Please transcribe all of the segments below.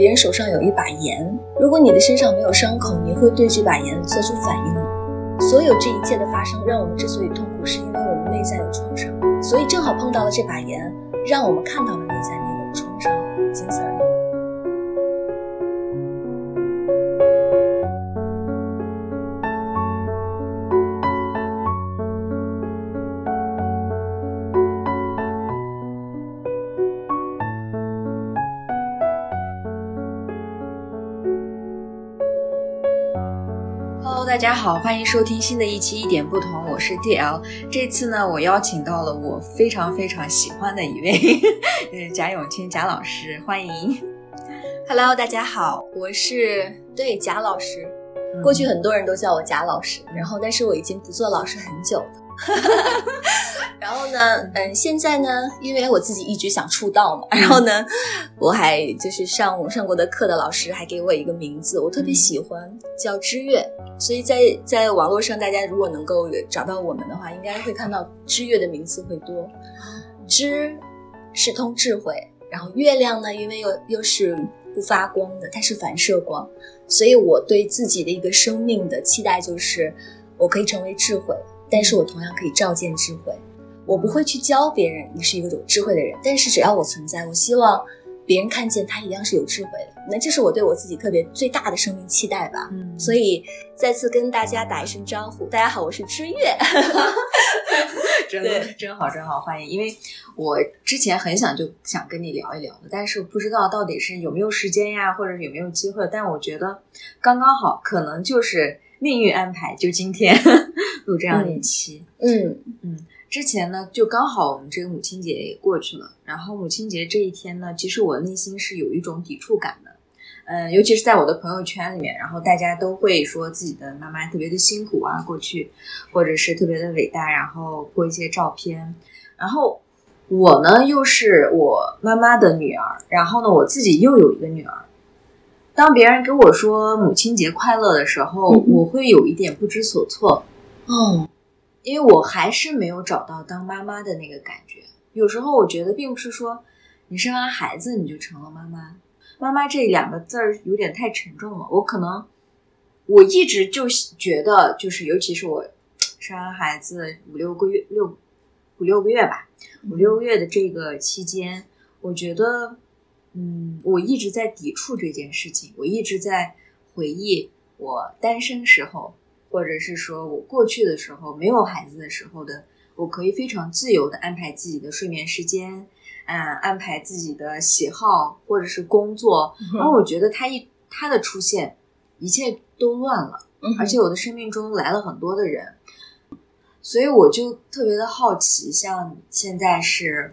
别人手上有一把盐，如果你的身上没有伤口，你会对这把盐做出反应吗？所有这一切的发生，让我们之所以痛苦，是因为我们内在有创伤，所以正好碰到了这把盐，让我们看到了内在那个创伤，仅此而已。好，欢迎收听新的一期《一点不同》，我是 D L。这次呢，我邀请到了我非常非常喜欢的一位，嗯，贾永清贾老师，欢迎。Hello，大家好，我是对贾老师。过去很多人都叫我贾老师，然后但是我已经不做老师很久了。然后呢，嗯，现在呢，因为我自己一直想出道嘛，然后呢，我还就是上我上过的课的老师还给我一个名字，我特别喜欢叫知月，所以在在网络上，大家如果能够找到我们的话，应该会看到知月的名字会多。知是通智慧，然后月亮呢，因为又又是不发光的，它是反射光，所以我对自己的一个生命的期待就是我可以成为智慧。但是我同样可以照见智慧，我不会去教别人你是一个有智慧的人，但是只要我存在，我希望别人看见他一样是有智慧的。那这是我对我自己特别最大的生命期待吧。嗯，所以再次跟大家打一声招呼，大家好，我是知月。真的真好真好，欢迎！因为我之前很想就想跟你聊一聊的，但是不知道到底是有没有时间呀，或者有没有机会。但我觉得刚刚好，可能就是命运安排，就今天。录这样一期，嗯嗯，之前呢，就刚好我们这个母亲节也过去了，然后母亲节这一天呢，其实我内心是有一种抵触感的，嗯，尤其是在我的朋友圈里面，然后大家都会说自己的妈妈特别的辛苦啊，过去或者是特别的伟大，然后播一些照片，然后我呢又是我妈妈的女儿，然后呢我自己又有一个女儿，当别人跟我说母亲节快乐的时候，我会有一点不知所措。嗯，因为我还是没有找到当妈妈的那个感觉。有时候我觉得，并不是说你生完孩子你就成了妈妈，妈妈这两个字儿有点太沉重了。我可能我一直就觉得，就是尤其是我生完孩子五六个月六五六个月吧，五六个月的这个期间，我觉得，嗯，我一直在抵触这件事情，我一直在回忆我单身时候。或者是说我过去的时候没有孩子的时候的，我可以非常自由的安排自己的睡眠时间，嗯，安排自己的喜好或者是工作。然后我觉得他一他的出现，一切都乱了，而且我的生命中来了很多的人，所以我就特别的好奇，像现在是，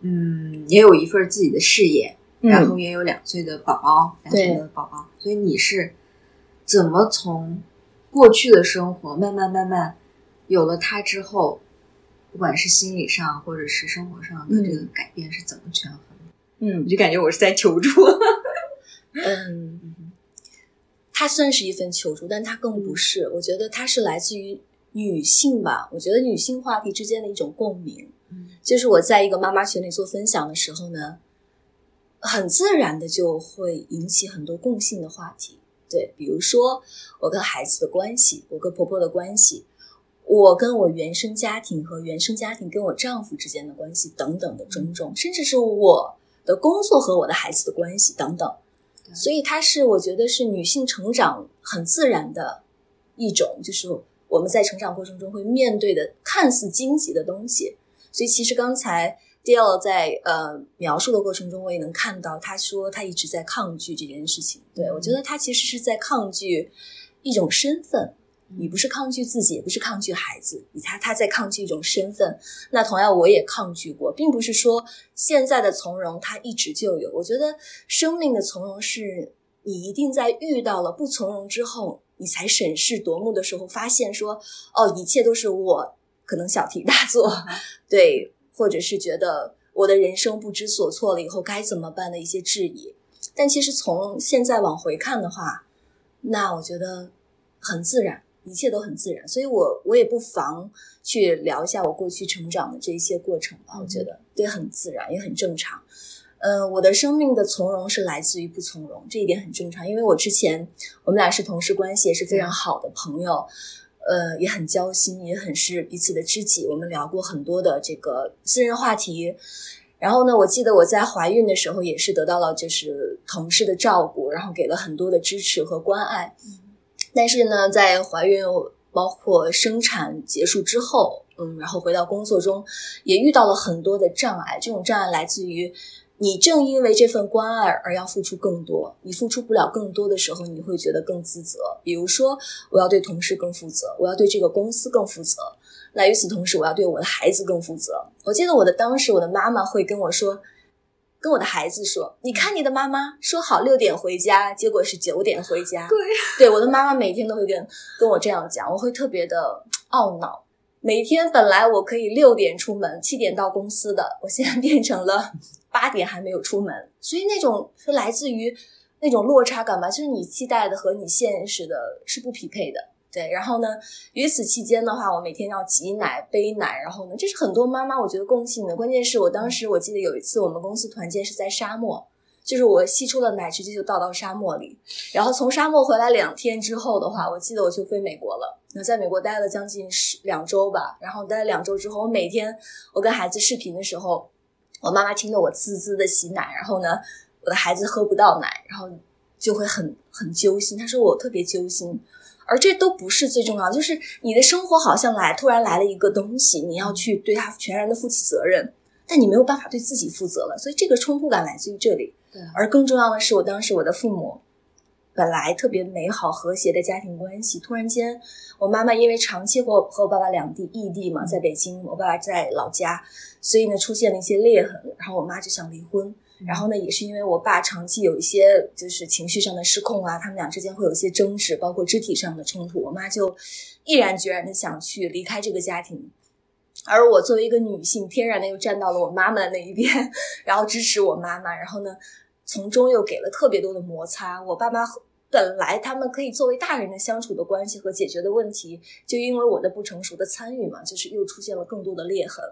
嗯，也有一份自己的事业，然后也有两岁的宝宝，两岁的宝宝，所以你是怎么从？过去的生活慢慢慢慢有了他之后，不管是心理上或者是生活上的这个改变是怎么权衡？嗯，我就感觉我是在求助。嗯，他算是一份求助，但他更不是。我觉得他是来自于女性吧。我觉得女性话题之间的一种共鸣。嗯，就是我在一个妈妈群里做分享的时候呢，很自然的就会引起很多共性的话题。对，比如说我跟孩子的关系，我跟婆婆的关系，我跟我原生家庭和原生家庭跟我丈夫之间的关系等等的种种，甚至是我的工作和我的孩子的关系等等。所以它是我觉得是女性成长很自然的一种，就是我们在成长过程中会面对的看似荆棘的东西。所以其实刚才。D a l 在呃描述的过程中，我也能看到，他说他一直在抗拒这件事情。对我觉得他其实是在抗拒一种身份，你不是抗拒自己，也不是抗拒孩子，你他他在抗拒一种身份。那同样，我也抗拒过，并不是说现在的从容他一直就有。我觉得生命的从容是你一定在遇到了不从容之后，你才审视夺目的时候，发现说哦，一切都是我可能小题大做，对。或者是觉得我的人生不知所措了以后该怎么办的一些质疑，但其实从现在往回看的话，那我觉得很自然，一切都很自然，所以我我也不妨去聊一下我过去成长的这一些过程吧。我觉得对，很自然，也很正常。嗯，我的生命的从容是来自于不从容，这一点很正常。因为我之前我们俩是同事关系，也是非常好的朋友，呃，也很交心，也很是彼此的知己。我们聊过很多的这个私人话题。然后呢，我记得我在怀孕的时候也是得到了就是同事的照顾，然后给了很多的支持和关爱。但是呢，在怀孕包括生产结束之后，嗯，然后回到工作中，也遇到了很多的障碍。这种障碍来自于。你正因为这份关爱而要付出更多，你付出不了更多的时候，你会觉得更自责。比如说，我要对同事更负责，我要对这个公司更负责。那与此同时，我要对我的孩子更负责。我记得我的当时，我的妈妈会跟我说，跟我的孩子说：“你看你的妈妈说好六点回家，结果是九点回家。”对，对，我的妈妈每天都会跟跟我这样讲，我会特别的懊恼。每天本来我可以六点出门，七点到公司的，我现在变成了。八点还没有出门，所以那种是来自于那种落差感吧，就是你期待的和你现实的是不匹配的。对，然后呢，于此期间的话，我每天要挤奶、背奶，然后呢，这是很多妈妈我觉得共性的。关键是我当时我记得有一次我们公司团建是在沙漠，就是我吸出了奶直接就倒到沙漠里，然后从沙漠回来两天之后的话，我记得我就飞美国了。那在美国待了将近十两周吧，然后待了两周之后，我每天我跟孩子视频的时候。我妈妈听得我滋滋的洗奶，然后呢，我的孩子喝不到奶，然后就会很很揪心。她说我特别揪心，而这都不是最重要，就是你的生活好像来突然来了一个东西，你要去对它全然的负起责任，但你没有办法对自己负责了，所以这个冲突感来自于这里。对，而更重要的是，我当时我的父母。本来特别美好和谐的家庭关系，突然间，我妈妈因为长期和和我爸爸两地异地嘛，在北京，我爸爸在老家，所以呢出现了一些裂痕，然后我妈就想离婚，然后呢也是因为我爸长期有一些就是情绪上的失控啊，他们俩之间会有一些争执，包括肢体上的冲突，我妈就毅然决然的想去离开这个家庭，而我作为一个女性，天然的又站到了我妈妈那一边，然后支持我妈妈，然后呢从中又给了特别多的摩擦，我爸妈和。本来他们可以作为大人的相处的关系和解决的问题，就因为我的不成熟的参与嘛，就是又出现了更多的裂痕，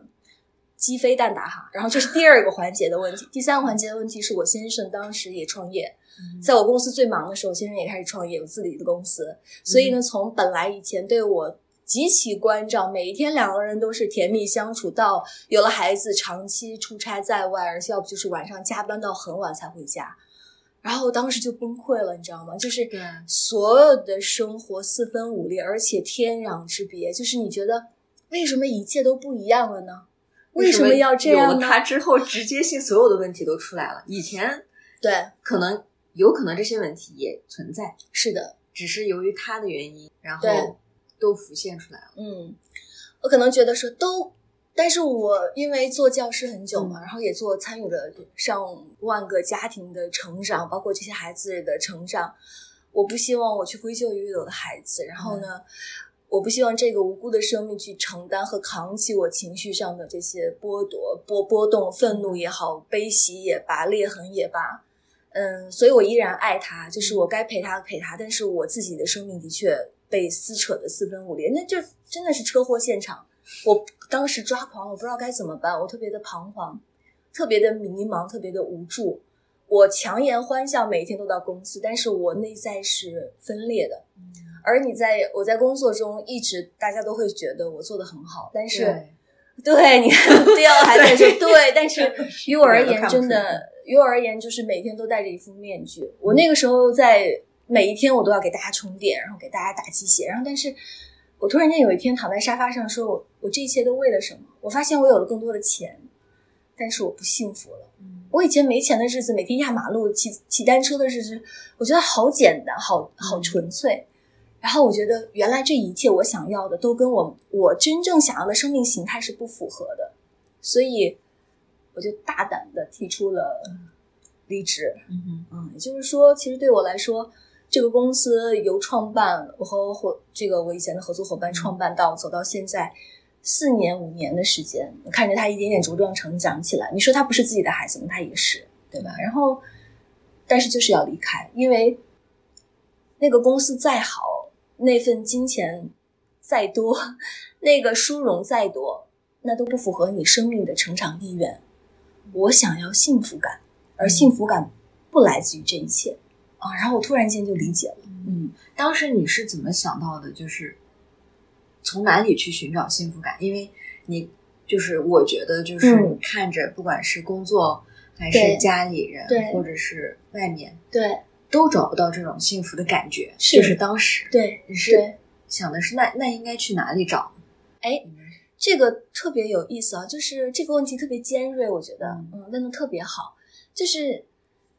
鸡飞蛋打哈。然后这是第二个环节的问题，第三个环节的问题是我先生当时也创业，在我公司最忙的时候，先生也开始创业，有自己的公司。所以呢，从本来以前对我极其关照，每一天两个人都是甜蜜相处，到有了孩子，长期出差在外，而且要不就是晚上加班到很晚才回家。然后我当时就崩溃了，你知道吗？就是所有的生活四分五裂，而且天壤之别。就是你觉得为什么一切都不一样了呢？为什么要这样呢？有了他之后，直接性所有的问题都出来了。以前对，可能有可能这些问题也存在，是的，只是由于他的原因，然后都浮现出来了。嗯，我可能觉得说都。但是我因为做教师很久嘛，然后也做参与了上万个家庭的成长，包括这些孩子的成长。我不希望我去归咎于我的孩子，然后呢，我不希望这个无辜的生命去承担和扛起我情绪上的这些剥夺、波波动、愤怒也好、悲喜也罢、裂痕也罢。嗯，所以我依然爱他，就是我该陪他陪他，但是我自己的生命的确被撕扯的四分五裂，那就真的是车祸现场。我当时抓狂，我不知道该怎么办，我特别的彷徨，特别的迷茫，特别的无助。我强颜欢笑，每天都到公司，但是我内在是分裂的。而你在我在工作中一直，大家都会觉得我做的很好，但是对你 第二还在说对，但是 于我而言，真的于我而言，就是每天都戴着一副面具。我那个时候在每一天，我都要给大家充电，然后给大家打鸡血，然后但是。我突然间有一天躺在沙发上，说：“我我这一切都为了什么？”我发现我有了更多的钱，但是我不幸福了。我以前没钱的日子，每天压马路、骑骑单车的日子，我觉得好简单，好好纯粹。然后我觉得，原来这一切我想要的，都跟我我真正想要的生命形态是不符合的。所以，我就大胆的提出了离职。嗯嗯，也就是说，其实对我来说。这个公司由创办，我和伙这个我以前的合作伙伴创办到走到现在四年五年的时间，看着他一点点茁壮成长起来。你说他不是自己的孩子吗？他也是，对吧？然后，但是就是要离开，因为那个公司再好，那份金钱再多，那个殊荣再多，那都不符合你生命的成长意愿。我想要幸福感，而幸福感不来自于这一切啊。然后我突然间就理解了，嗯，当时你是怎么想到的？就是从哪里去寻找幸福感？因为你就是我觉得，就是嗯你看着，不管是工作还是家里人，对或者是外面，对都找不到这种幸福的感觉。是就是当时对你是，想的是那那应该去哪里找？哎，这个特别有意思啊，就是这个问题特别尖锐，我觉得，嗯嗯，问的特别好。就是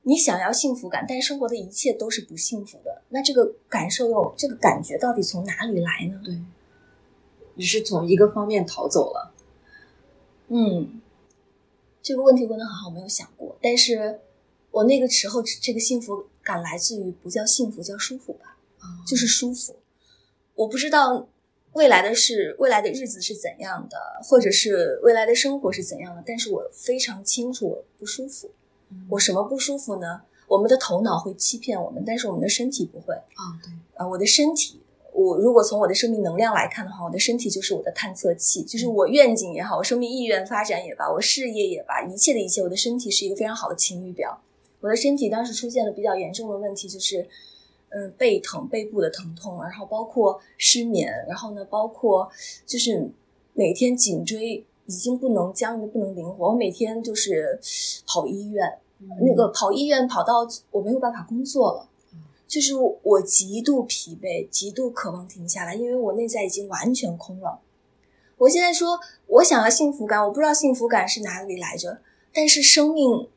你想要幸福感，但生活的一切都是不幸福的，那这个感受又这个感觉到底从哪里来呢？对，你是从一个方面逃走了。嗯，这个问题问的很好，我没有想过。但是我那个时候这个幸福感来自于不叫幸福，叫舒服吧，就是舒服。我不知道未来的是未来的日子是怎样的，或者是未来的生活是怎样的，但是我非常清楚我不舒服。我什么不舒服呢？我们的头脑会欺骗我们，但是我们的身体不会。啊，对，啊，我的身体，我如果从我的生命能量来看的话，我的身体就是我的探测器，就是我愿景也好，我生命意愿发展也罢，我事业也罢，一切的一切，我的身体是一个非常好的晴雨表。我的身体当时出现了比较严重的问题，就是嗯背疼、背部的疼痛，然后包括失眠，然后呢，包括就是每天颈椎已经不能僵硬的不能灵活，我每天就是跑医院，那个跑医院跑到我没有办法工作了，就是我极度疲惫，极度渴望停下来，因为我内在已经完全空了。我现在说我想要幸福感，我不知道幸福感是哪里来着，但是生命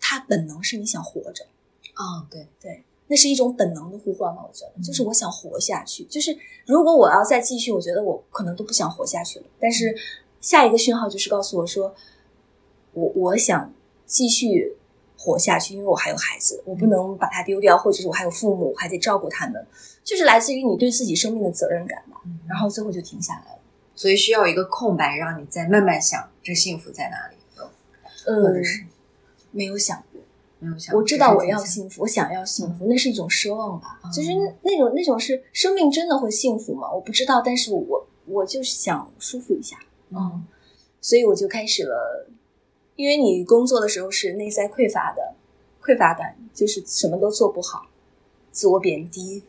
它本能是你想活着，啊，对，对，那是一种本能的呼唤吧，我觉得，就是我想活下去。就是如果我要再继续，我觉得我可能都不想活下去了。但是下一个讯号就是告诉我说，我我想继续活下去，因为我还有孩子，我不能把他丢掉，或者是我还有父母，还得照顾他们，就是来自于你对自己生命的责任感吧。然后最后就停下来了。所以需要一个空白，让你再慢慢想这幸福在哪里，或嗯者，是没有想过。没有想。我知道我要幸福，我想要幸福，那是一种奢望吧？嗯就是那那种那种是生命真的会幸福吗？我不知道，但是我我就是想舒服一下，嗯所以我就开始了。因为你工作的时候是内在匮乏的，匮乏感就是什么都做不好，自我贬低，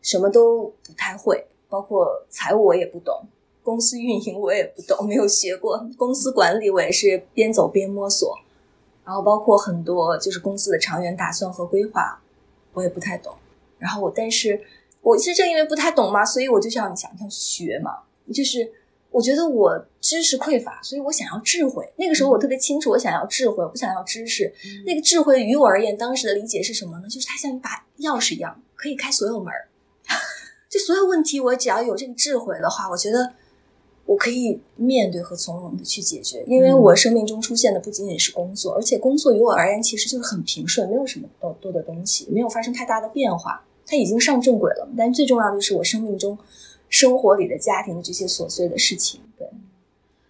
什么都不太会，包括财务我也不懂，公司运营我也不懂，没有学过，公司管理我也是边走边摸索。然后包括很多就是公司的长远打算和规划，我也不太懂。然后我，但是我是正因为不太懂嘛，所以我就想想想去学嘛。就是我觉得我知识匮乏，所以我想要智慧。那个时候我特别清楚，我想要智慧，我不想要知识。那个智慧于我而言，当时的理解是什么呢？就是它像一把钥匙一样，可以开所有门儿。就所有问题，我只要有这个智慧的话，我觉得我可以面对和从容的去解决。因为我生命中出现的不仅仅是工作，而且工作于我而言其实就是很平顺，没有什么多多的东西，没有发生太大的变化。它已经上正轨了，但最重要的是我生命中生活里的家庭的这些琐碎的事情。对，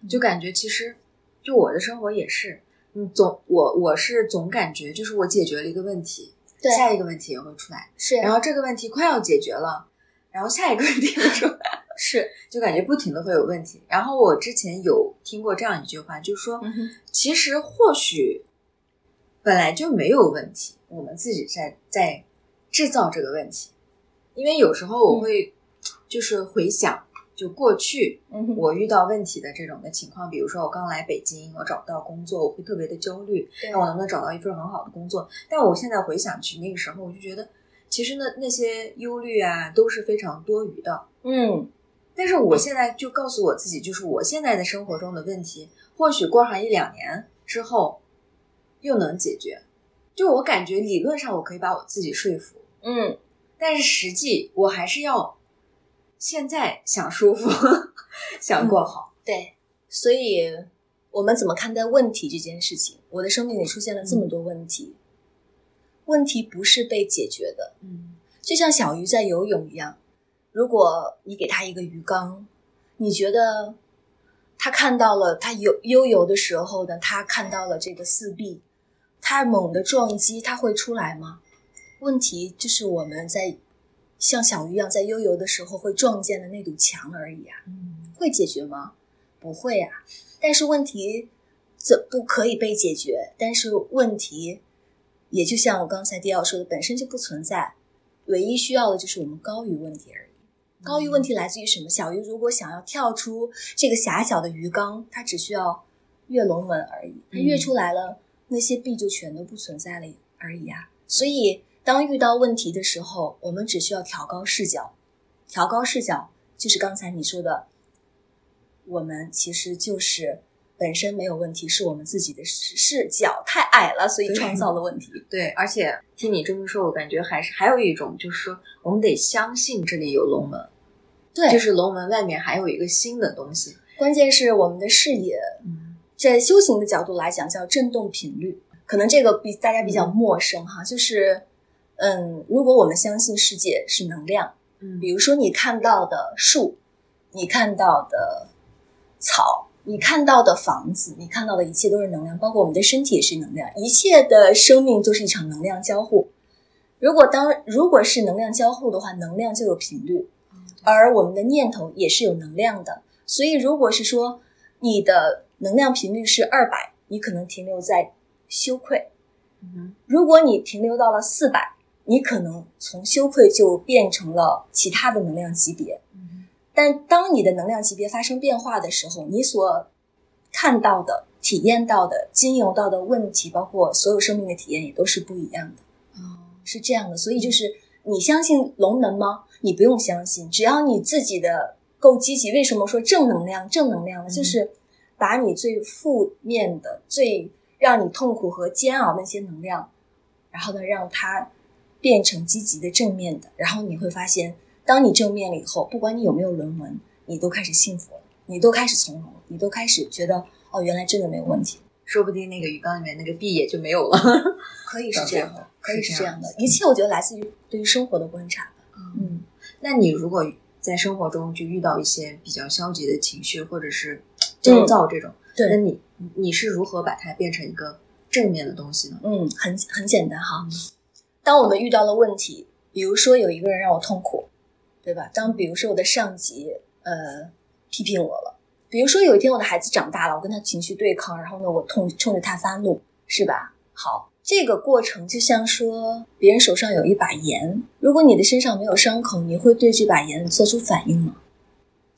就感觉其实就我的生活也是，嗯，总我我是总感觉就是我解决了一个问题，对下一个问题也会出来，是，然后这个问题快要解决了，然后下一个问题又出来，是，就感觉不停的会有问题。然后我之前有听过这样一句话，就是说，嗯，其实或许本来就没有问题，我们自己在在制造这个问题。因为有时候我会就是回想，就过去嗯，我遇到问题的这种的情况，比如说我刚来北京，我找不到工作，我会特别的焦虑，那我能不能找到一份很好的工作？但我现在回想起那个时候，我就觉得，其实呢那些忧虑啊都是非常多余的。嗯，但是我现在就告诉我自己，就是我现在的生活中的问题，或许过上一两年之后又能解决。就我感觉理论上我可以把我自己说服，嗯，但是实际我还是要现在想舒服，想过好。对，所以我们怎么看待问题这件事情？我的生命里出现了这么多问题，问题不是被解决的，嗯就像小鱼在游泳一样。如果你给它一个鱼缸，你觉得它看到了它游悠游的时候呢，它看到了这个四壁，它猛地撞击，它会出来吗？问题就是我们在像小鱼一样在悠游的时候会撞见的那堵墙而已啊。嗯会解决吗？不会啊。但是问题怎不可以被解决？但是问题也就像我刚才迪奥说的，本身就不存在，唯一需要的就是我们高于问题而已。高于问题来自于什么？小鱼如果想要跳出这个狭小的鱼缸，它只需要跃龙门而已。它跃出来了，那些壁就全都不存在了而已啊。所以，当遇到问题的时候，我们只需要调高视角。调高视角就是刚才你说的，我们其实就是本身没有问题，是我们自己的视角太矮了，所以创造了问题。对，而且听你这么说，我感觉还是还有一种，就是说我们得相信这里有龙门。对，就是龙门外面还有一个新的东西。关键是我们的视野，在修行的角度来讲，叫振动频率。可能这个比大家比较陌生哈，就是，嗯，如果我们相信世界是能量，嗯，比如说你看到的树，你看到的草，你看到的房子，你看到的一切都是能量，包括我们的身体也是能量，一切的生命都是一场能量交互。如果当如果是能量交互的话，能量就有频率。而我们的念头也是有能量的，所以如果是说你的能量频率是二百，你可能停留在羞愧；如果你停留到了四百，你可能从羞愧就变成了其他的能量级别。但当你的能量级别发生变化的时候，你所看到的、体验到的、经由到的问题，包括所有生命的体验，也都是不一样的。哦，是这样的，所以就是你相信龙能吗？你不用相信，只要你自己的够积极。为什么说正能量？正能量呢？就是把你最负面的、最让你痛苦和煎熬那些能量，然后呢，让它变成积极的、正面的。然后你会发现，当你正面了以后，不管你有没有论文，你都开始幸福了，你都开始从容，你都开始觉得哦，原来真的没有问题。说不定那个鱼缸里面那个币也就没有了。可以是这样的，可以是这样的。一切我觉得来自于对于生活的观察。嗯。那你如果在生活中就遇到一些比较消极的情绪，或者是焦躁这种，对，那你你是如何把它变成一个正面的东西呢？嗯，很很简单哈。当我们遇到了问题，比如说有一个人让我痛苦，对吧？当比如说我的上级呃批评我了，比如说有一天我的孩子长大了，我跟他情绪对抗，然后呢我痛冲着他发怒，是吧？好。这个过程就像说，别人手上有一把盐，如果你的身上没有伤口，你会对这把盐做出反应吗？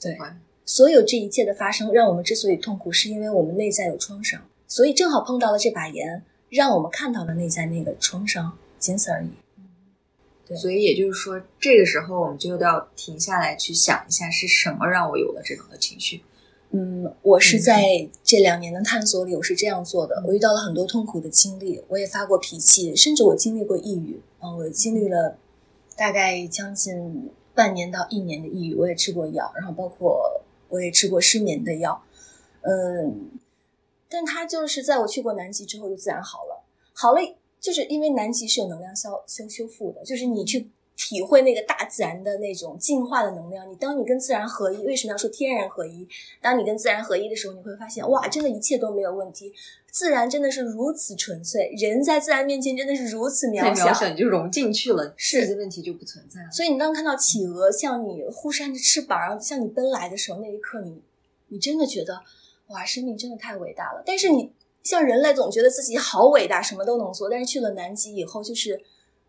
对，所有这一切的发生，让我们之所以痛苦，是因为我们内在有创伤，所以正好碰到了这把盐，让我们看到了内在那个创伤，仅此而已。对，所以也就是说，这个时候我们就要停下来去想一下，是什么让我有了这种的情绪。嗯，我是在这两年的探索里，我是这样做的。我遇到了很多痛苦的经历，我也发过脾气，甚至我经历过抑郁。嗯，我经历了大概将近半年到一年的抑郁，我也吃过药，然后包括我也吃过失眠的药。嗯，但它就是在我去过南极之后就自然好了，好了，就是因为南极是有能量消修修复的，就是你去。体会那个大自然的那种进化的能量。你当你跟自然合一，为什么要说天人合一？当你跟自然合一的时候，你会发现，哇，真的一切都没有问题。自然真的是如此纯粹，人在自然面前真的是如此渺小，小你就融进去了，是的问题就不存在了。所以你当看到企鹅向你忽扇着翅膀，然后向你奔来的时候，那一刻你你真的觉得，哇，生命真的太伟大了。但是你像人类总觉得自己好伟大，什么都能做，但是去了南极以后，就是。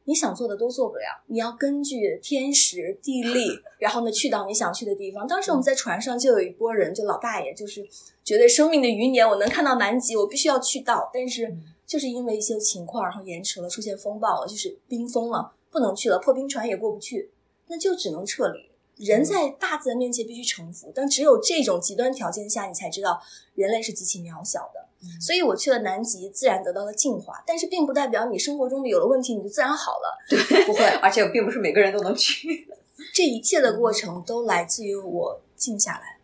你想做的都做不了，你要根据天时地利，然后呢去到你想去的地方。当时我们在船上就有一波人，就老大爷，就是觉得生命的余年我能看到南极，我必须要去到。但是就是因为一些情况，然后延迟了，出现风暴了，就是冰封了，不能去了，破冰船也过不去，那就只能撤离。人在大自然面前必须臣服，但只有这种极端条件下，你才知道人类是极其渺小的。所以我去了南极，自然得到了净化，但是并不代表你生活中有了问题你就自然好了。对，不会，而且并不是每个人都能去。这一切的过程都来自于我静下来，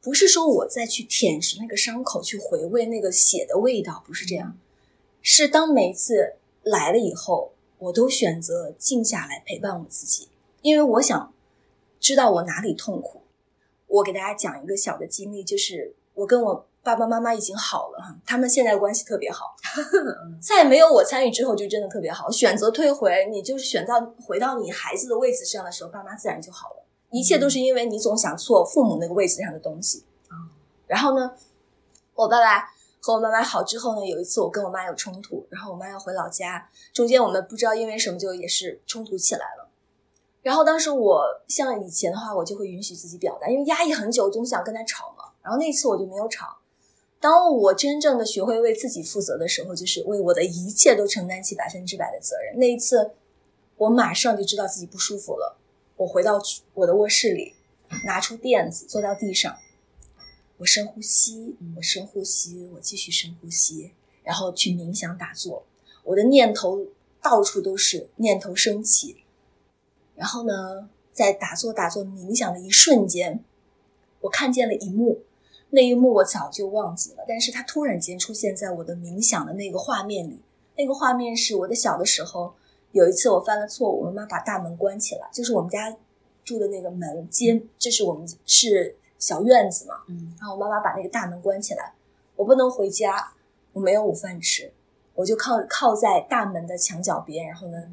不是说我再去舔舐那个伤口，去回味那个血的味道，不是这样。是当每一次来了以后，我都选择静下来陪伴我自己，因为我想知道我哪里痛苦。我给大家讲一个小的经历，就是我跟我。爸爸妈妈已经好了哈，他们现在关系特别好。在没有我参与之后，就真的特别好。选择退回，你就是选到回到你孩子的位置上的时候，爸妈自然就好了。一切都是因为你总想错父母那个位置上的东西。然后呢，我爸爸和我妈妈好之后呢，有一次我跟我妈有冲突，然后我妈要回老家，中间我们不知道因为什么就也是冲突起来了。然后当时我像以前的话，我就会允许自己表达，因为压抑很久，总想跟他吵嘛。然后那次我就没有吵。当我真正的学会为自己负责的时候，就是为我的一切都承担起百分之百的责任。那一次，我马上就知道自己不舒服了。我回到我的卧室里，拿出垫子，坐到地上，我深呼吸，我深呼吸，我继续深呼吸，然后去冥想打坐。我的念头到处都是，念头升起。然后呢，在打坐、打坐、冥想的一瞬间，我看见了一幕。那一幕我早就忘记了，但是它突然间出现在我的冥想的那个画面里。那个画面是我的小的时候，有一次我犯了错误，我妈把大门关起来，就是我们家住的那个门间，就是我们是小院子嘛，嗯，然后我妈妈把那个大门关起来，我不能回家，我没有午饭吃，我就靠靠在大门的墙角边，然后呢，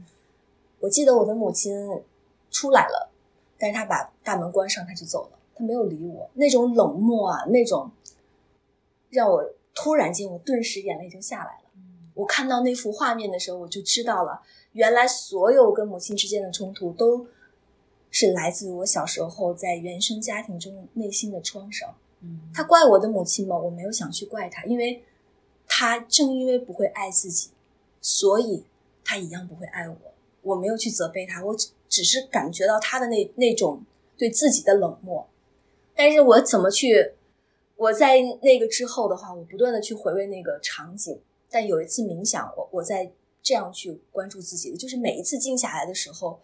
我记得我的母亲出来了，但是她把大门关上，她就走了。他没有理我，那种冷漠啊，那种让我突然间，我顿时眼泪就下来了。我看到那幅画面的时候，我就知道了，原来所有跟母亲之间的冲突，都是来自于我小时候在原生家庭中内心的创伤。嗯，他怪我的母亲吗？我没有想去怪他，因为他正因为不会爱自己，所以他一样不会爱我。我没有去责备他，我只只是感觉到他的那那种对自己的冷漠。但是我怎么去？我在那个之后的话，我不断的去回味那个场景。但有一次冥想，我我在这样去关注自己的，就是每一次静下来的时候，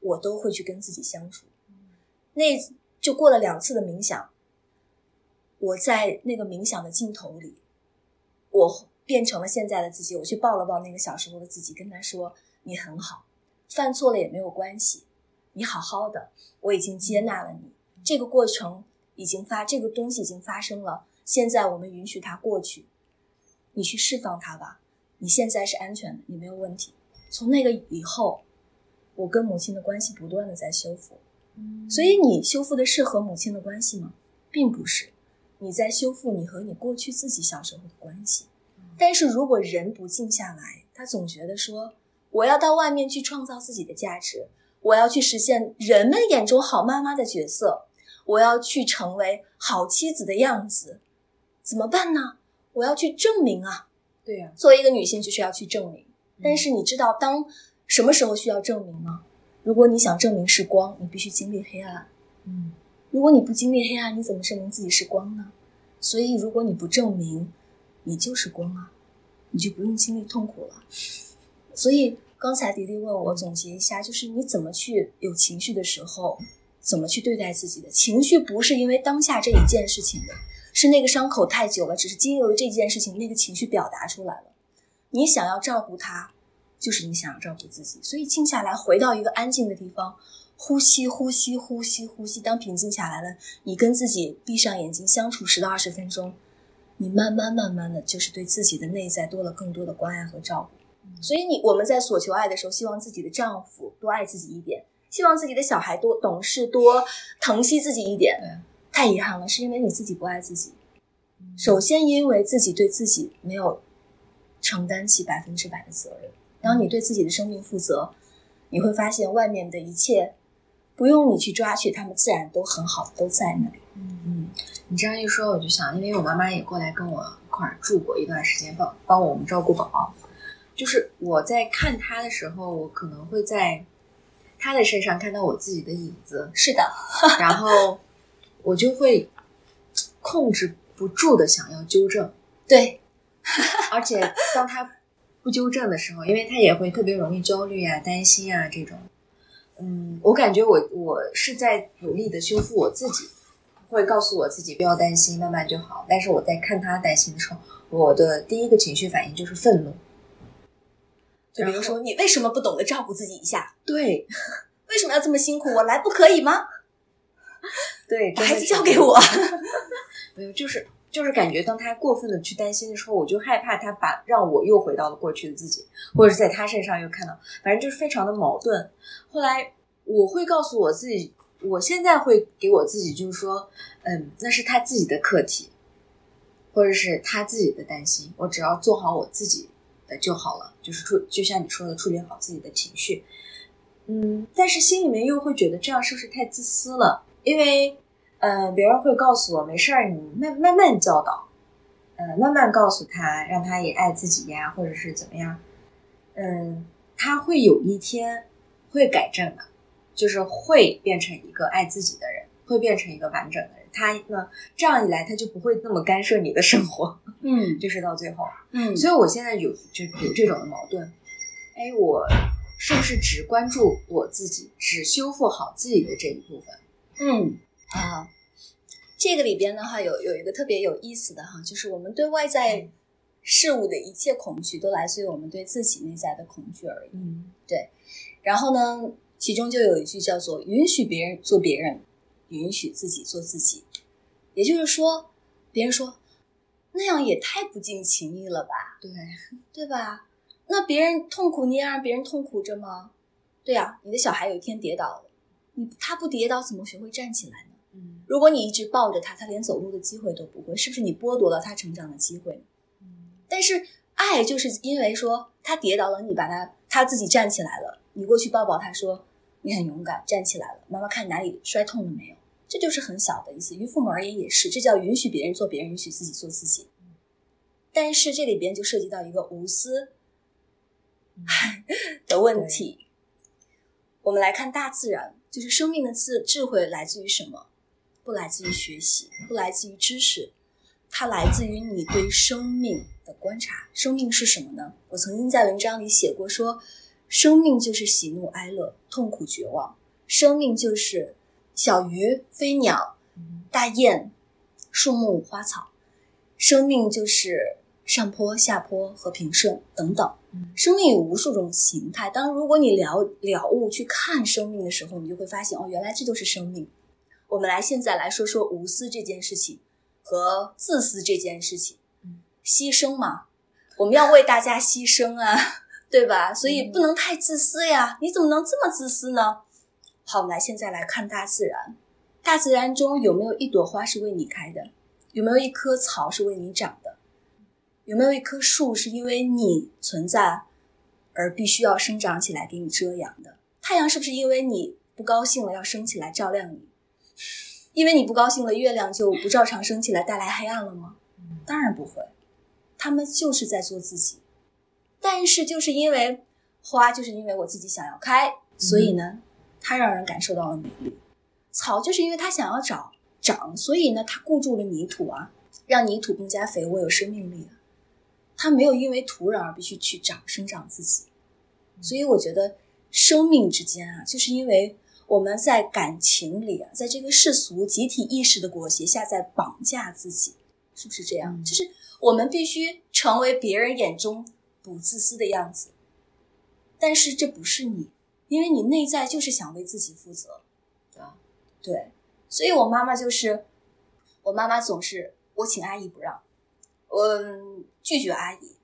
我都会去跟自己相处。那就过了两次的冥想，我在那个冥想的镜头里，我变成了现在的自己。我去抱了抱那个小时候的自己，跟他说：“你很好，犯错了也没有关系，你好好的，我已经接纳了你。”这个过程已经发，这个东西已经发生了。现在我们允许它过去，你去释放它吧。你现在是安全的，你没有问题。从那个以后，我跟母亲的关系不断的在修复。所以你修复的是和母亲的关系吗？并不是，你在修复你和你过去自己小时候的关系。但是如果人不静下来，他总觉得说我要到外面去创造自己的价值，我要去实现人们眼中好妈妈的角色。我要去成为好妻子的样子，怎么办呢？我要去证明啊！对呀，作为一个女性就是要去证明。但是你知道，当什么时候需要证明吗？如果你想证明是光，你必须经历黑暗。嗯，如果你不经历黑暗，你怎么证明自己是光呢？所以，如果你不证明，你就是光啊，你就不用经历痛苦了。所以，刚才迪迪问我总结一下，就是你怎么去有情绪的时候。怎么去对待自己的情绪？不是因为当下这一件事情的，是那个伤口太久了，只是经由这件事情，那个情绪表达出来了。你想要照顾他，就是你想要照顾自己。所以静下来，回到一个安静的地方，呼吸，呼吸，呼吸，呼吸。当平静下来了，你跟自己闭上眼睛相处十到二十分钟，你慢慢慢慢的就是对自己的内在多了更多的关爱和照顾。所以你我们在索求爱的时候，希望自己的丈夫多爱自己一点。希望自己的小孩多懂事，多疼惜自己一点。太遗憾了，是因为你自己不爱自己。首先，因为自己对自己没有承担起百分之百的责任。当你对自己的生命负责，你会发现外面的一切不用你去抓取，他们自然都很好，都在那里。嗯嗯，你这样一说，我就想，因为我妈妈也过来跟我一块儿住过一段时间，帮帮我们照顾宝宝。就是我在看她的时候，我可能会在。他的身上看到我自己的影子，是的，然后我就会控制不住的想要纠正，对，而且当他不纠正的时候，因为他也会特别容易焦虑啊、担心啊这种，嗯，我感觉我我是在努力的修复我自己，会告诉我自己不要担心，慢慢就好。但是我在看他担心的时候，我的第一个情绪反应就是愤怒。就比如说，你为什么不懂得照顾自己一下？对，为什么要这么辛苦？我来不可以吗？对，把孩子交给我。没有，就是就是感觉，当他过分的去担心的时候，我就害怕他把让我又回到了过去的自己，或者是在他身上又看到，反正就是非常的矛盾。后来我会告诉我自己，我现在会给我自己就是说，嗯，那是他自己的课题。或者是他自己的担心，我只要做好我自己就好了，就是处，就像你说的，处理好自己的情绪。嗯，但是心里面又会觉得这样是不是太自私了？因为，呃，别人会告诉我没事儿，你慢慢慢教导，呃，慢慢告诉他，让他也爱自己呀，或者是怎么样，嗯，他会有一天会改正的，就是会变成一个爱自己的人，会变成一个完整的人。他呢，这样一来，他就不会那么干涉你的生活，嗯。就是到最后，嗯。所以我现在有就有这种的矛盾，哎，我是不是只关注我自己，只修复好自己的这一部分？嗯？啊，这个里边的话有有一个特别有意思的哈，就是我们对外在事物的一切恐惧，都来自于我们对自己内在的恐惧而已。嗯。对。然后呢，其中就有一句叫做“允许别人做别人，允许自己做自己”，也就是说，别人说那样也太不近情义了吧，对，对吧？那别人痛苦，你也让别人痛苦着吗？对呀、你的小孩有一天跌倒了，你他不跌倒怎么学会站起来呢？嗯如果你一直抱着他，他连走路的机会都不会，是不是你剥夺了他成长的机会呢？嗯但是爱就是因为说他跌倒了，你把他他自己站起来了，你过去抱抱他说你很勇敢，站起来了，妈妈看哪里摔痛了没有？这就是很小的意思。于父母而言也是，这叫允许别人做别人，允许自己做自己。但是这里边就涉及到一个无私 的问题。我们来看大自然，就是生命的智智慧来自于什么？不来自于学习，不来自于知识，它来自于你对生命的观察。生命是什么呢？我曾经在文章里写过说，生命就是喜怒哀乐、痛苦绝望。生命就是小鱼、飞鸟、嗯大雁、树木、花草。生命就是上坡、下坡和平顺等等。嗯生命有无数种形态。当如果你了了悟去看生命的时候，你就会发现，哦，原来这就是生命。我们来现在来说说无私这件事情和自私这件事情。嗯，牺牲嘛，我们要为大家牺牲啊，对吧？所以嗯不能太自私呀。你怎么能这么自私呢？好，我们来现在来看大自然。大自然中有没有一朵花是为你开的？有没有一棵草是为你长的？有没有一棵树是因为你存在而必须要生长起来给你遮阳的？太阳是不是因为你不高兴了要升起来照亮你？因为你不高兴了，月亮就不照常升起来带来黑暗了吗？当然不会，他们就是在做自己。但是就是因为花，就是因为我自己想要开，所以呢，它让人感受到了美丽。草就是因为它想要长长，所以呢，它固住了泥土啊，让泥土更加肥沃有生命力啊。它没有因为土壤而必须去长生长自己。所以我觉得生命之间啊，就是因为我们在感情里啊，在这个世俗集体意识的裹挟下，在绑架自己，是不是这样？嗯就是我们必须成为别人眼中不自私的样子，但是这不是你，因为你内在就是想为自己负责。对啊对，所以我妈妈就是，我妈妈总是我请阿姨不让，我拒绝阿姨，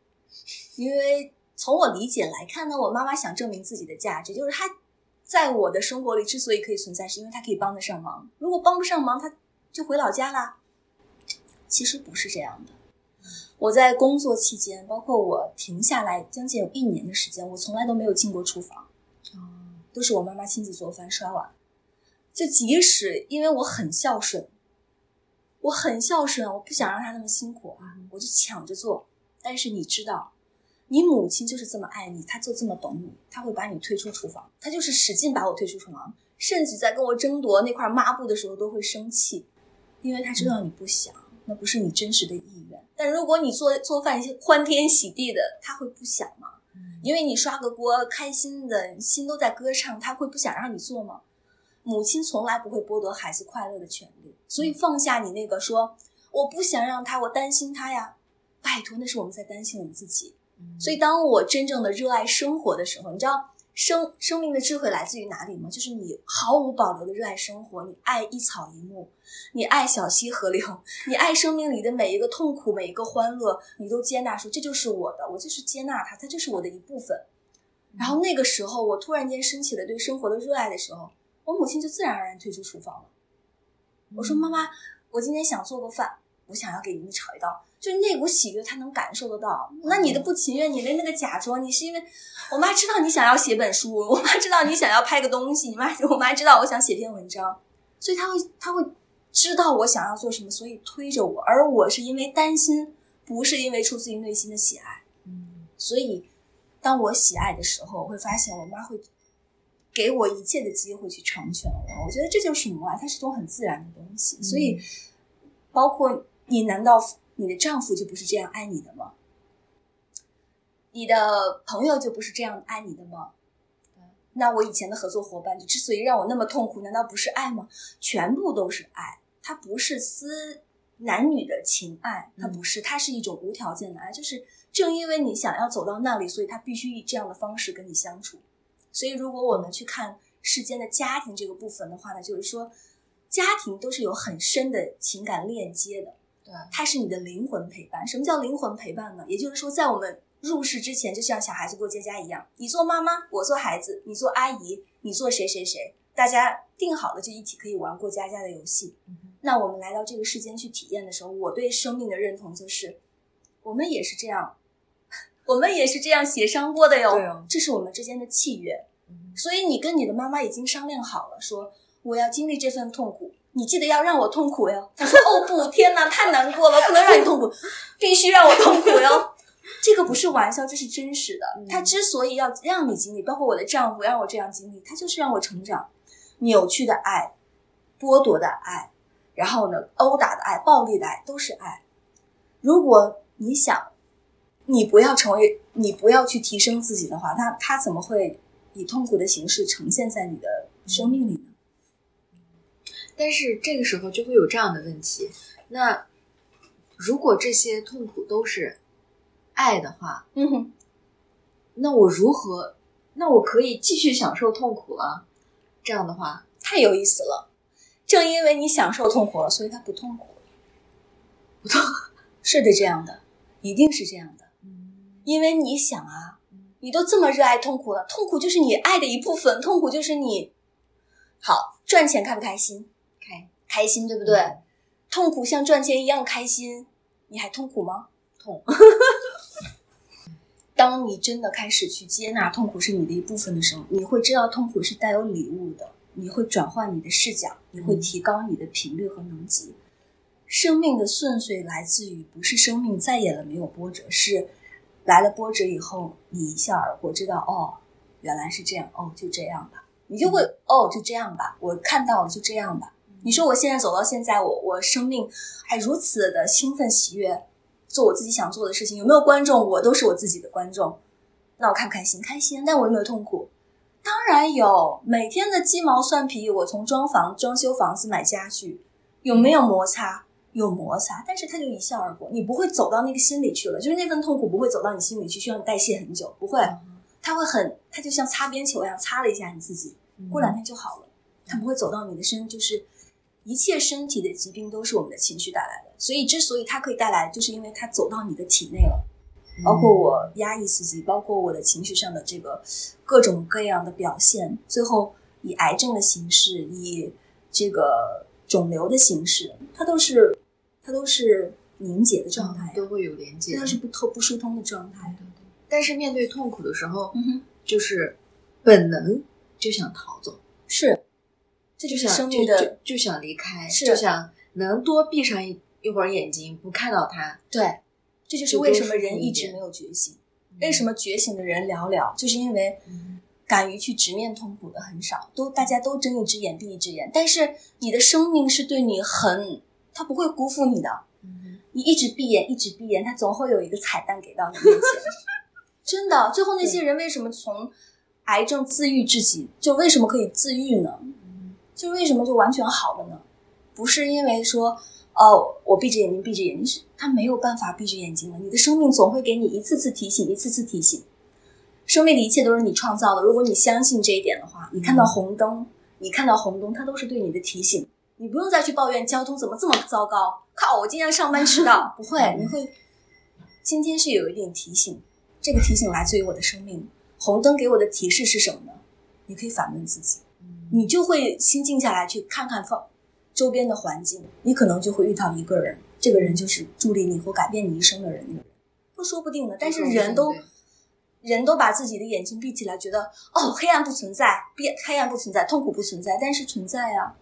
因为从我理解来看呢，我妈妈想证明自己的价值，就是她在我的生活里之所以可以存在，是因为她可以帮得上忙。如果帮不上忙，她就回老家啦。其实不是这样的。我在工作期间，包括我停下来将近有一年的时间，我从来都没有进过厨房，都是我妈妈亲自做饭、刷碗。就即使因为我很孝顺，我很孝顺，我不想让她那么辛苦啊，我就抢着做。但是你知道，你母亲就是这么爱你，她就这么懂你，她会把你推出厨房，她就是使劲把我推出厨房，甚至在跟我争夺那块抹布的时候都会生气，因为她知道你不想，那不是你真实的意愿。但如果你做做饭欢天喜地的，她会不想吗？因为你刷个锅，开心的心都在歌唱，他会不想让你做吗？母亲从来不会剥夺孩子快乐的权利，所以放下你那个说我不想让他，我担心他呀，拜托，那是我们在担心我们自己。嗯所以，当我真正的热爱生活的时候，你知道生生命的智慧来自于哪里吗？就是你毫无保留的热爱生活，你爱一草一木，你爱小溪河流，你爱生命里的每一个痛苦，每一个欢乐，你都接纳说这就是我的，我就是接纳它，它就是我的一部分。然后那个时候，我突然间升起了对生活的热爱的时候，我母亲就自然而然退出厨房了。我说：“妈妈，我今天想做个饭，我想要给你们炒一道就那股喜悦，他能感受得到。那你的不情愿，你的那个假装，你是因为我妈知道你想要写本书，我妈知道你想要拍个东西，你妈 我妈知道我想写篇文章，所以他会他会知道我想要做什么，所以推着我，而我是因为担心，不是因为出自于内心的喜爱。嗯所以当我喜爱的时候，我会发现我妈会给我一切的机会去成全我。我觉得这就是母爱，它是一种很自然的东西。所以，包括你，难道你的丈夫就不是这样爱你的吗？你的朋友就不是这样爱你的吗？那我以前的合作伙伴就之所以让我那么痛苦，难道不是爱吗？全部都是爱，它不是私男女的情爱，它不是，它是一种无条件的爱。就是正因为你想要走到那里，所以他必须以这样的方式跟你相处。所以，如果我们去看世间的家庭这个部分的话呢，就是说，家庭都是有很深的情感链接的。对，它是你的灵魂陪伴。什么叫灵魂陪伴呢？也就是说，在我们入世之前，就像小孩子过家家一样，你做妈妈，我做孩子，你做阿姨，你做谁谁谁，大家定好了就一起可以玩过家家的游戏。嗯那我们来到这个世间去体验的时候，我对生命的认同就是，我们也是这样，我们也是这样协商过的哟。这是我们之间的契约。嗯所以你跟你的妈妈已经商量好了，说我要经历这份痛苦，你记得要让我痛苦哟。他说：“哦不，天哪，太难过了，不能让你痛苦，必须让我痛苦哟。”这个不是玩笑，这是真实的。嗯他之所以要让你经历，包括我的丈夫让我这样经历，他就是让我成长。扭曲的爱、剥夺的爱，然后呢，殴打的爱、暴力的爱，都是爱。如果你想，你不要成为，你不要去提升自己的话，那他怎么会以痛苦的形式呈现在你的生命里呢？但是这个时候就会有这样的问题：那如果这些痛苦都是爱的话，嗯哼，那我如何？那我可以继续享受痛苦了？这样的话，太有意思了。正因为你享受痛苦了，所以它不痛苦。不痛，是的，这样的，一定是这样的。因为你想啊，你都这么热爱痛苦了，痛苦就是你爱的一部分，痛苦就是你。好，赚钱开不开心？开开心，对不对？嗯痛苦像赚钱一样开心，你还痛苦吗？痛。当你真的开始去接纳痛苦是你的一部分的时候，你会知道痛苦是带有礼物的，你会转换你的视角，你会提高你的频率和能级。生命的顺遂来自于不是生命再也了没有波折，是来了波折以后你一笑而过，知道哦，原来是这样，哦，就这样吧，你就会哦，就这样吧，我看到了，就这样吧。你说我现在走到现在，我我生命还如此的兴奋喜悦，做我自己想做的事情，有没有观众？我都是我自己的观众，那我开不开心？开心。但我有没有痛苦？当然有。每天的鸡毛蒜皮，我从装房、装修房子、买家具，有没有摩擦？有摩擦，但是它就一笑而过，你不会走到那个心里去了，就是那份痛苦不会走到你心里去，需要你代谢很久，不会，它会很，它就像擦边球一样，擦了一下你自己，过两天就好了，它不会走到你的身，就是一切身体的疾病都是我们的情绪带来的，所以之所以它可以带来，就是因为它走到你的体内了。包括我压抑自己，包括我的情绪上的这个各种各样的表现，最后以癌症的形式，以这个肿瘤的形式，它都是它都是凝结的状态，都会有连接这，都是不透不疏通的状态。对对。但是面对痛苦的时候，嗯哼，就是本能就想逃走，是，这就是想生命的就就就想离开，是就想能多闭上一一会儿眼睛，不看到它。对，这就是为什么人一直没有觉醒。为什么觉醒的人寥寥？就是因为嗯敢于去直面痛苦的很少，都大家都睁一只眼闭一只眼。但是你的生命是对你很，他不会辜负你的。嗯你一直闭眼，一直闭眼，他总会有一个彩蛋给到你面前。真的，最后那些人为什么从癌症自愈至己，就为什么可以自愈呢？就为什么就完全好了呢？不是因为说哦，我闭着眼睛闭着眼睛，是他没有办法闭着眼睛了。你的生命总会给你一次次提醒，一次次提醒。生命的一切都是你创造的。如果你相信这一点的话，你看到红灯，你看到红灯，它都是对你的提醒。你不用再去抱怨交通怎么这么糟糕。靠，我今天上班迟到，不会，你会今天是有一点提醒。这个提醒来自于我的生命。红灯给我的提示是什么呢？你可以反问自己，你就会心静下来去看看放周边的环境，你可能就会遇到一个人，这个人就是助力你或改变你一生的人，那个人不说不定的。但是人都人都把自己的眼睛闭起来，觉得哦，黑暗不存在，变黑暗不存在，痛苦不存在，但是存在啊，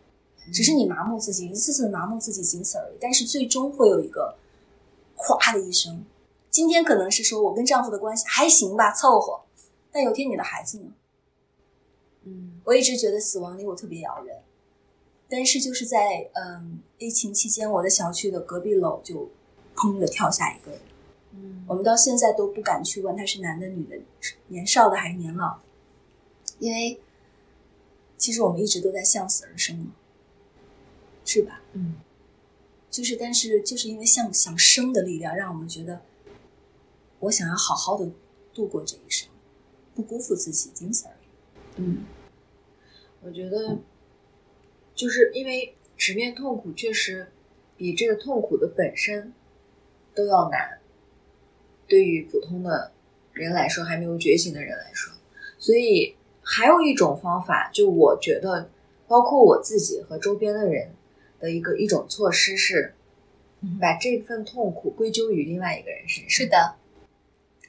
只是你麻木自己，一次次地麻木自己，仅此而已。但是最终会有一个咵的一声。今天可能是说我跟丈夫的关系还行吧，凑合，但有天你的孩子呢？嗯。我一直觉得死亡离我特别遥远，但是就是在嗯疫情期间，我的小区的隔壁楼就砰的跳下一个人，嗯。我们到现在都不敢去问他是男的女的，年少的还是年老，因为其实我们一直都在向死而生嘛，是吧？嗯。就是，但是就是因为向想生的力量，让我们觉得我想要好好的度过这一生，不辜负自己，仅此而已。嗯，我觉得就是因为直面痛苦，确实比这个痛苦的本身都要难。对于普通的人来说，还没有觉醒的人来说，所以还有一种方法，就我觉得，包括我自己和周边的人的一个一种措施是，把这份痛苦归咎于另外一个人身上。是，的，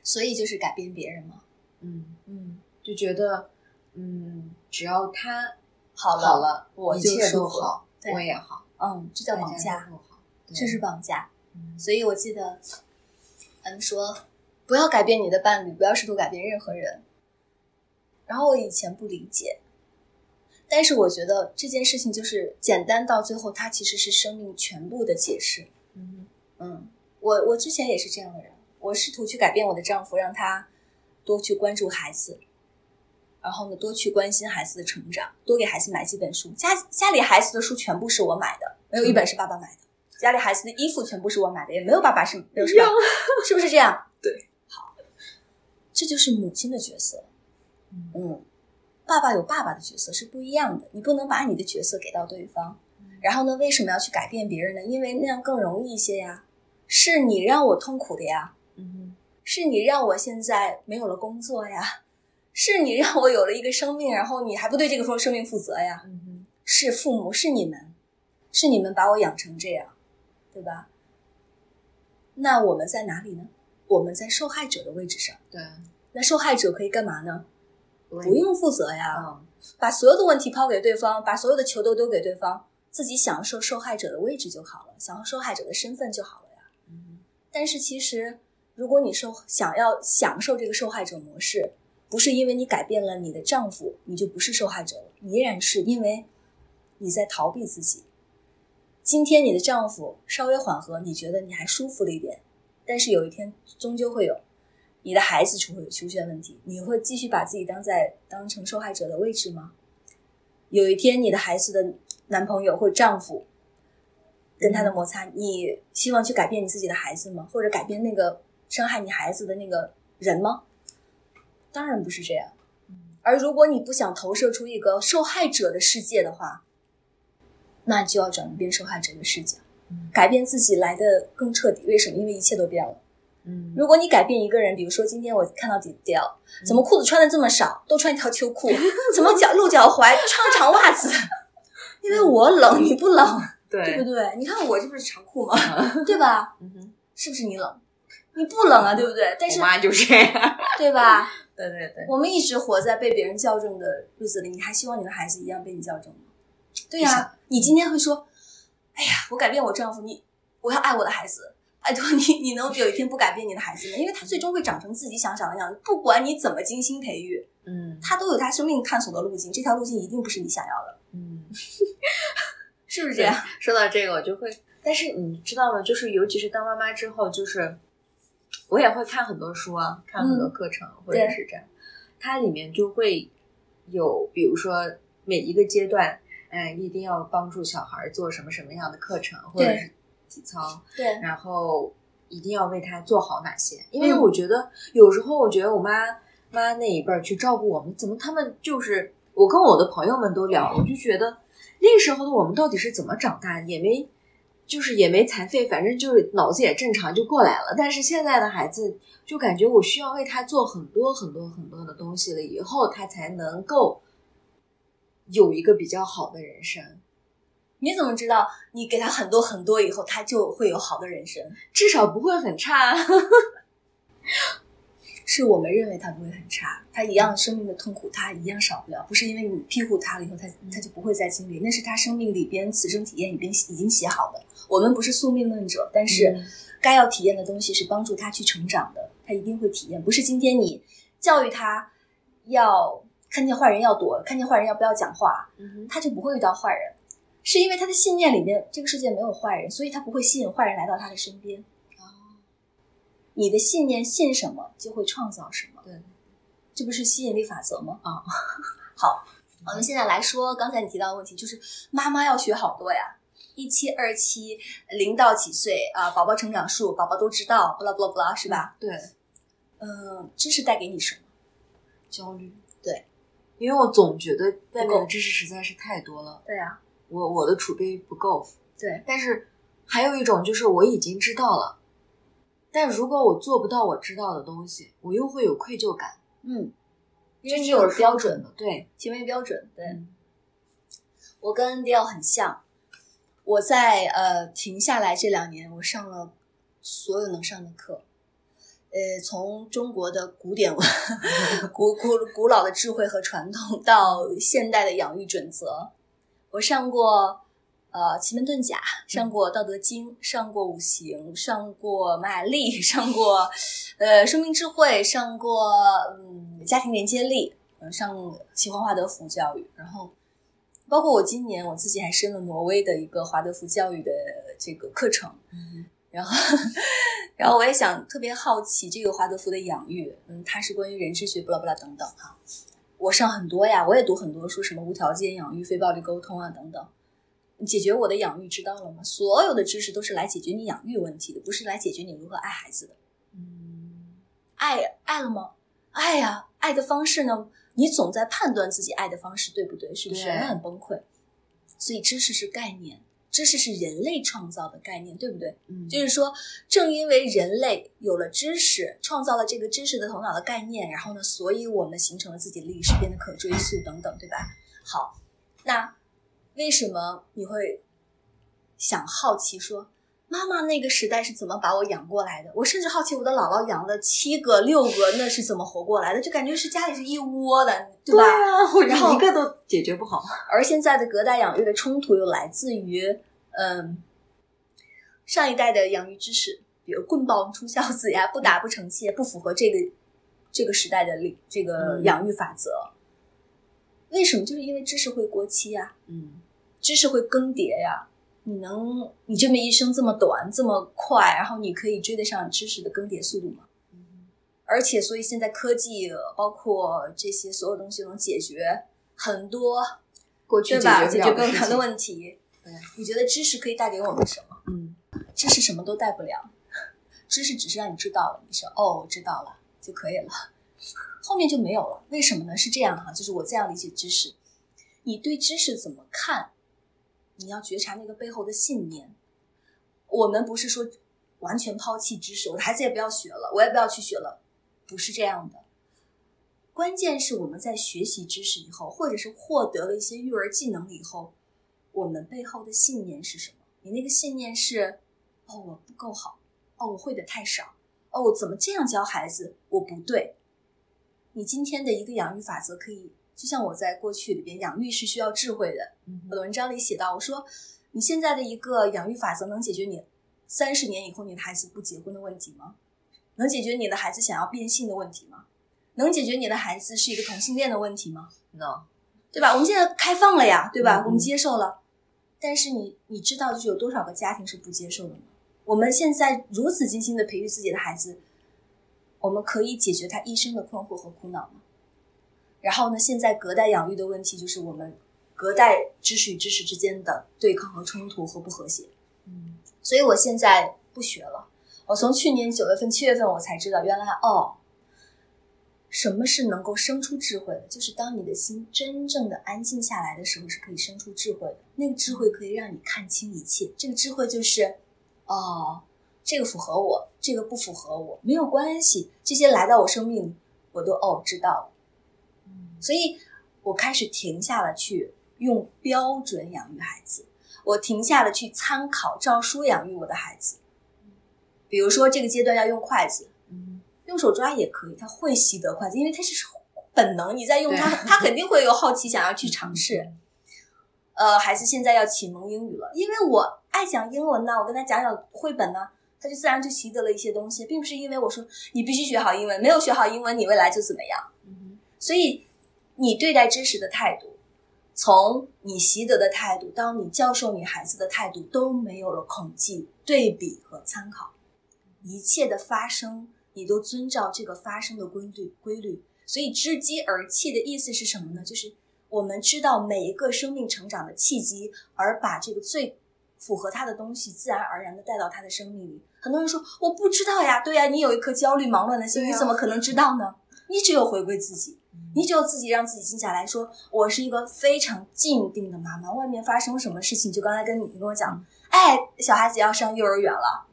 所以就是改变别人嘛。嗯，嗯，就觉得，嗯，只要他好了，好了，我就一切都好，对我也好，嗯，这叫绑架，这是绑架。嗯所以我记得，嗯，说不要改变你的伴侣，不要试图改变任何人。然后我以前不理解，但是我觉得这件事情就是简单到最后，它其实是生命全部的解释。嗯嗯，我我之前也是这样的人，我试图去改变我的丈夫，让他多去关注孩子，然后呢，多去关心孩子的成长，多给孩子买几本书。家家里孩子的书全部是我买的，没有一本是爸爸买的。家里孩子的衣服全部是我买的，也没有爸爸是没有是吧？是不是这样？对，好，这就是母亲的角色。嗯嗯，爸爸有爸爸的角色是不一样的，你不能把你的角色给到对方。然后呢，为什么要去改变别人呢？因为那样更容易一些呀。是你让我痛苦的呀，嗯是你让我现在没有了工作呀，是你让我有了一个生命，然后你还不对这个生命负责呀。嗯是父母，是你们，是你们把我养成这样，对吧？那我们在哪里呢？我们在受害者的位置上。对，那受害者可以干嘛呢？不不用负责呀，嗯把所有的问题抛给对方，把所有的球都丢给对方，自己享受受害者的位置就好了，享受受害者的身份就好了呀。嗯但是其实，如果你受想要享受这个受害者模式，不是因为你改变了你的丈夫，你就不是受害者了，你依然是因为你在逃避自己。今天你的丈夫稍微缓和，你觉得你还舒服了一点，但是有一天终究会有你的孩子出会出现问题，你会继续把自己当在当成受害者的位置吗？有一天你的孩子的男朋友或丈夫跟他的摩擦，你希望去改变你自己的孩子吗？或者改变那个伤害你孩子的那个人吗？当然不是这样。而如果你不想投射出一个受害者的世界的话，那就要转变受害者的视角，嗯改变自己来的更彻底。为什么？因为一切都变了。嗯如果你改变一个人，比如说今天我看到迪迪奥，怎么裤子穿的这么少，都穿一条秋裤，怎么脚露脚踝，穿长袜子？因为我冷，你不冷，对不对，对？你看我这不是长裤吗？对吧？嗯哼，是不是你冷？你不冷啊，对不对？但是我妈就这样，对吧？对对对，我们一直活在被别人校正的日子里，你还希望你的孩子一样被你校正吗？对呀、你今天会说：“哎呀，我改变我丈夫，你我要爱我的孩子。”拜托你，你能有一天不改变你的孩子吗？因为他最终会长成自己想长的样子，不管你怎么精心培育，嗯他都有他生命探索的路径，这条路径一定不是你想要的，嗯。是不是这样？说到这个，我就会，但是你知道吗？就是尤其是当妈妈之后，就是我也会看很多书啊，看很多课程，或者是这样，它里面就会有，比如说每一个阶段，嗯，一定要帮助小孩做什么什么样的课程，或者是体操，对，然后一定要为他做好哪些？因为嗯。我觉得有时候，我觉得我妈妈那一辈儿去照顾我们，怎么他们就是我跟我的朋友们都聊，我就觉得那时候的我们到底是怎么长大的，也没就是也没残废，反正就是脑子也正常就过来了。但是现在的孩子就感觉我需要为他做很多很多很多的东西了，以后他才能够有一个比较好的人生。你怎么知道你给他很多很多以后，他就会有好的人生？至少不会很差。是我们认为他不会很差，他一样生命的痛苦，他一样少不了。不是因为你庇护他了以后，他他就不会再经历，那是他生命里边此生体验已经已经写好的。我们不是宿命论者，但是该要体验的东西是帮助他去成长的，他一定会体验。不是今天你教育他要看见坏人要躲，看见坏人要不要讲话，他就不会遇到坏人。是因为他的信念里面这个世界没有坏人，所以他不会吸引坏人来到他的身边。你的信念信什么，就会创造什么。对，这不是吸引力法则吗？啊，好，我们现在来说刚才你提到的问题，就是妈妈要学好多呀，一期、二期、零到几岁啊，宝宝成长数，宝宝都知道，不啦不啦不啦，是吧？对，嗯，知识带给你什么？焦虑。对，因为我总觉得外面的知识实在是太多了。对呀，我我的储备不够。对，但是还有一种就是我已经知道了。但如果我做不到我知道的东西，我又会有愧疚感。嗯，因为你有了标准的，对行为标准。对，我跟迪奥很像。我在呃停下来这两年，我上了所有能上的课。呃，从中国的古典文、古古古老的智慧和传统，到现代的养育准则，我上过。呃，奇门遁甲上过《道德经》，上过五行，上过马雅历，上过呃生命智慧，上过嗯家庭连接力，嗯上喜欢华德福教育，然后包括我今年我自己还申了挪威的一个华德福教育的这个课程，然后 然后我也想特别好奇这个华德福的养育，嗯，它是关于人智学，不啦不啦等等哈，我上很多呀，我也读很多书，什么无条件养育、非暴力沟通啊等等。解决我的养育之道了吗？所有的知识都是来解决你养育问题的，不是来解决你如何爱孩子的。嗯，爱爱了吗？爱呀，爱的方式呢？你总在判断自己爱的方式对不对？是不是？那很崩溃。所以知识是概念，知识是人类创造的概念，对不对？嗯，就是说，正因为人类有了知识，创造了这个知识的头脑的概念，然后呢，所以我们形成了自己的历史，变得可追溯等等，对吧？好，那。为什么你会想好奇说妈妈那个时代是怎么把我养过来的？我甚至好奇我的姥姥养了七个、六个，那是怎么活过来的？就感觉是家里是一窝的，对吧？然后一个都解决不好。而现在的隔代养育的冲突又来自于，嗯，上一代的养育知识，比如棍棒出孝子呀，不打不成器，不符合这个这个时代的这个养育法则。为什么？就是因为知识会过期呀。嗯。知识会更迭呀，你能你这么一生这么短这么快，然后你可以追得上知识的更迭速度吗？而且，所以现在科技包括这些所有东西能解决很多过去对吧？解决不了的问题。对，你觉得知识可以带给我们什么？嗯，知识什么都带不了，知识只是让你知道了，你说哦，我知道了就可以了，后面就没有了。为什么呢？是这样哈，就是我这样理解知识，你对知识怎么看？你要觉察那个背后的信念。我们不是说完全抛弃知识，我的孩子也不要学了，我也不要去学了，不是这样的。关键是我们在学习知识以后，或者是获得了一些育儿技能以后，我们背后的信念是什么？你那个信念是：哦，我不够好，哦，我会的太少，哦，怎么这样教孩子？我不对。你今天的一个养育法则可以。就像我在过去里边，养育是需要智慧的。我的文章里写到，我说你现在的一个养育法则能解决你三十年以后你的孩子不结婚的问题吗？能解决你的孩子想要变性的问题吗？能解决你的孩子是一个同性恋的问题吗？No，对吧？我们现在开放了呀，对吧？我们接受了，但是你你知道就是有多少个家庭是不接受的吗？我们现在如此精心的培育自己的孩子，我们可以解决他一生的困惑和苦恼吗？然后呢？现在隔代养育的问题就是我们隔代知识与知识之间的对抗和冲突和不和谐。嗯，所以我现在不学了。我从去年九月份、七月份我才知道，原来哦，什么是能够生出智慧的？就是当你的心真正的安静下来的时候，是可以生出智慧的。那个智慧可以让你看清一切。这个智慧就是，哦，这个符合我，这个不符合我，没有关系。这些来到我生命里，我都哦知道了。所以，我开始停下了去用标准养育孩子。我停下了去参考照书养育我的孩子。比如说这个阶段要用筷子，用手抓也可以，他会习得筷子，因为他是本能，你在用他，他肯定会有好奇想要去尝试。呃，孩子现在要启蒙英语了，因为我爱讲英文呢，我跟他讲讲绘本呢，他就自然就习得了一些东西，并不是因为我说你必须学好英文，没有学好英文你未来就怎么样。所以你对待知识的态度，从你习得的态度，到你教授你孩子的态度，都没有了恐惧、对比和参考，一切的发生你都遵照这个发生的规律规律。所以知机而气的意思是什么呢？就是。我们知道每一个生命成长的契机，而把这个最符合他的东西，自然而然的带到他的生命里。很多人说我不知道呀，对呀，你有一颗焦虑忙乱的心，你怎么可能知道呢？你只有回归自己，你只有自己让自己静下来说，我是一个非常静定的妈妈。外面发生什么事情，就刚才跟你跟我讲，哎，小孩子要上幼儿园了，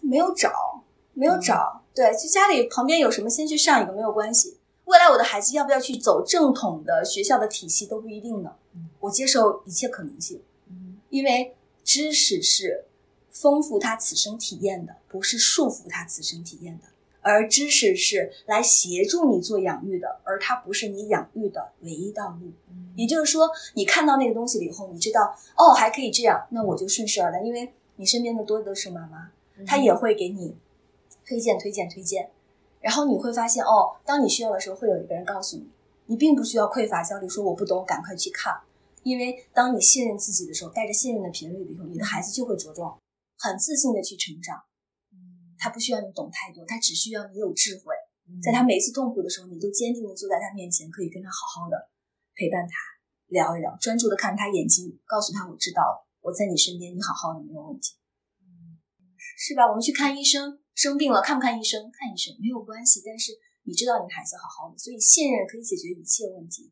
没有找，没有找，对，就家里旁边有什么，先去上一个没有关系。未来我的孩子要不要去走正统的学校的体系都不一定呢。我接受一切可能性，因为知识是丰富他此生体验的，不是束缚他此生体验的。而知识是来协助你做养育的，而它不是你养育的唯一道路。也就是说，你看到那个东西了以后，你知道哦，还可以这样，那我就顺势而来，因为你身边的多的都是妈妈，她也会给你推荐、推荐、推荐。然后你会发现，哦，当你需要的时候，会有一个人告诉你，你并不需要匮乏焦虑，说我不懂，赶快去看。因为当你信任自己的时候，带着信任的频率以后，你的孩子就会茁壮，很自信的去成长。他不需要你懂太多，他只需要你有智慧。在他每一次痛苦的时候，你都坚定的坐在他面前，可以跟他好好的陪伴他，聊一聊，专注的看他眼睛，告诉他我知道了，我在你身边，你好好的没有问题，是吧？我们去看医生。生病了看不看医生？看医生没有关系，但是你知道你孩子好好的，所以信任可以解决一切问题。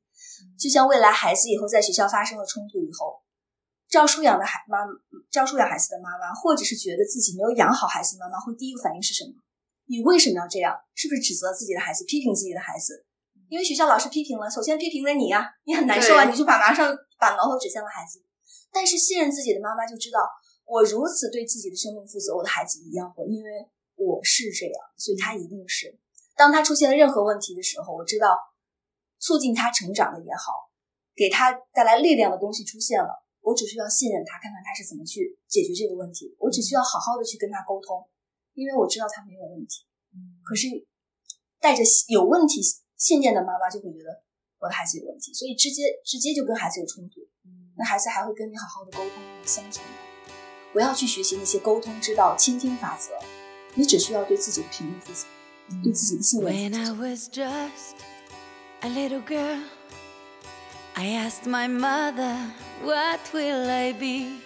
就像未来孩子以后在学校发生了冲突以后，照书养的孩妈，照书养孩子的妈妈，或者是觉得自己没有养好孩子的妈妈，会第一个反应是什么？你为什么要这样？是不是指责自己的孩子，批评自己的孩子？因为学校老师批评了，首先批评了你呀，你很难受啊，你就把马上把矛头指向了孩子。但是信任自己的妈妈就知道，我如此对自己的生命负责，我的孩子一样会，因为。我是这样，所以他一定是。当他出现了任何问题的时候，我知道促进他成长的也好，给他带来力量的东西出现了，我只需要信任他，看看他是怎么去解决这个问题。我只需要好好的去跟他沟通，因为我知道他没有问题。可是带着有问题信念的妈妈就会觉得我的孩子有问题，所以直接直接就跟孩子有冲突。那孩子还会跟你好好的沟通相处不要去学习那些沟通之道、倾听法则。你只需要对自己的频率负责，对自己的信念负责。What will I be?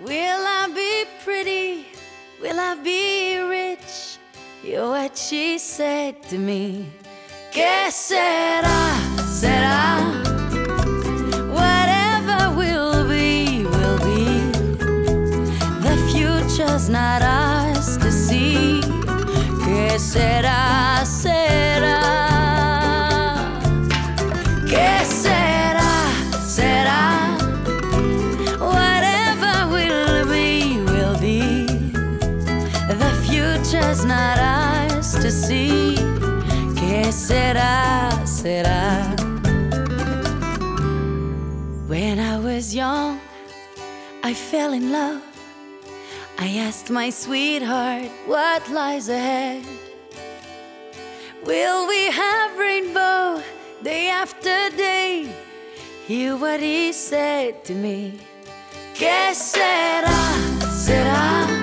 Will I be pretty? Will I be rich? You're what she said to me. Que será, será? Whatever will be, will be. The future's not ours to see. ¿Qué será, será? Será, será? When I was young, I fell in love. I asked my sweetheart what lies ahead. Will we have rainbow day after day? Hear what he said to me. Que será, será?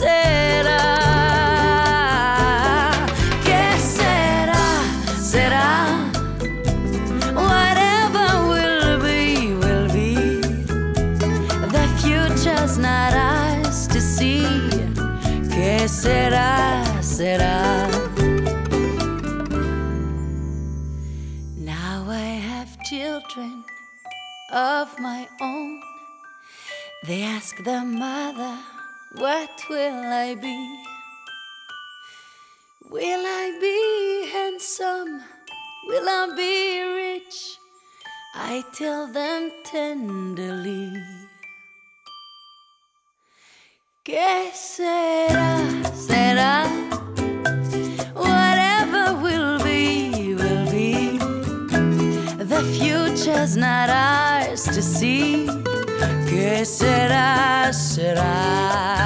Será, será? será, whatever will be, will be the future's not eyes to see. será. Sera, now I have children of my own. They ask their mother, What will I be? Will I be handsome? Will I be rich? I tell them tenderly. ¿Qué será? Será? Whatever will be, will be. The future's not ours to see. ¿Qué será? Será?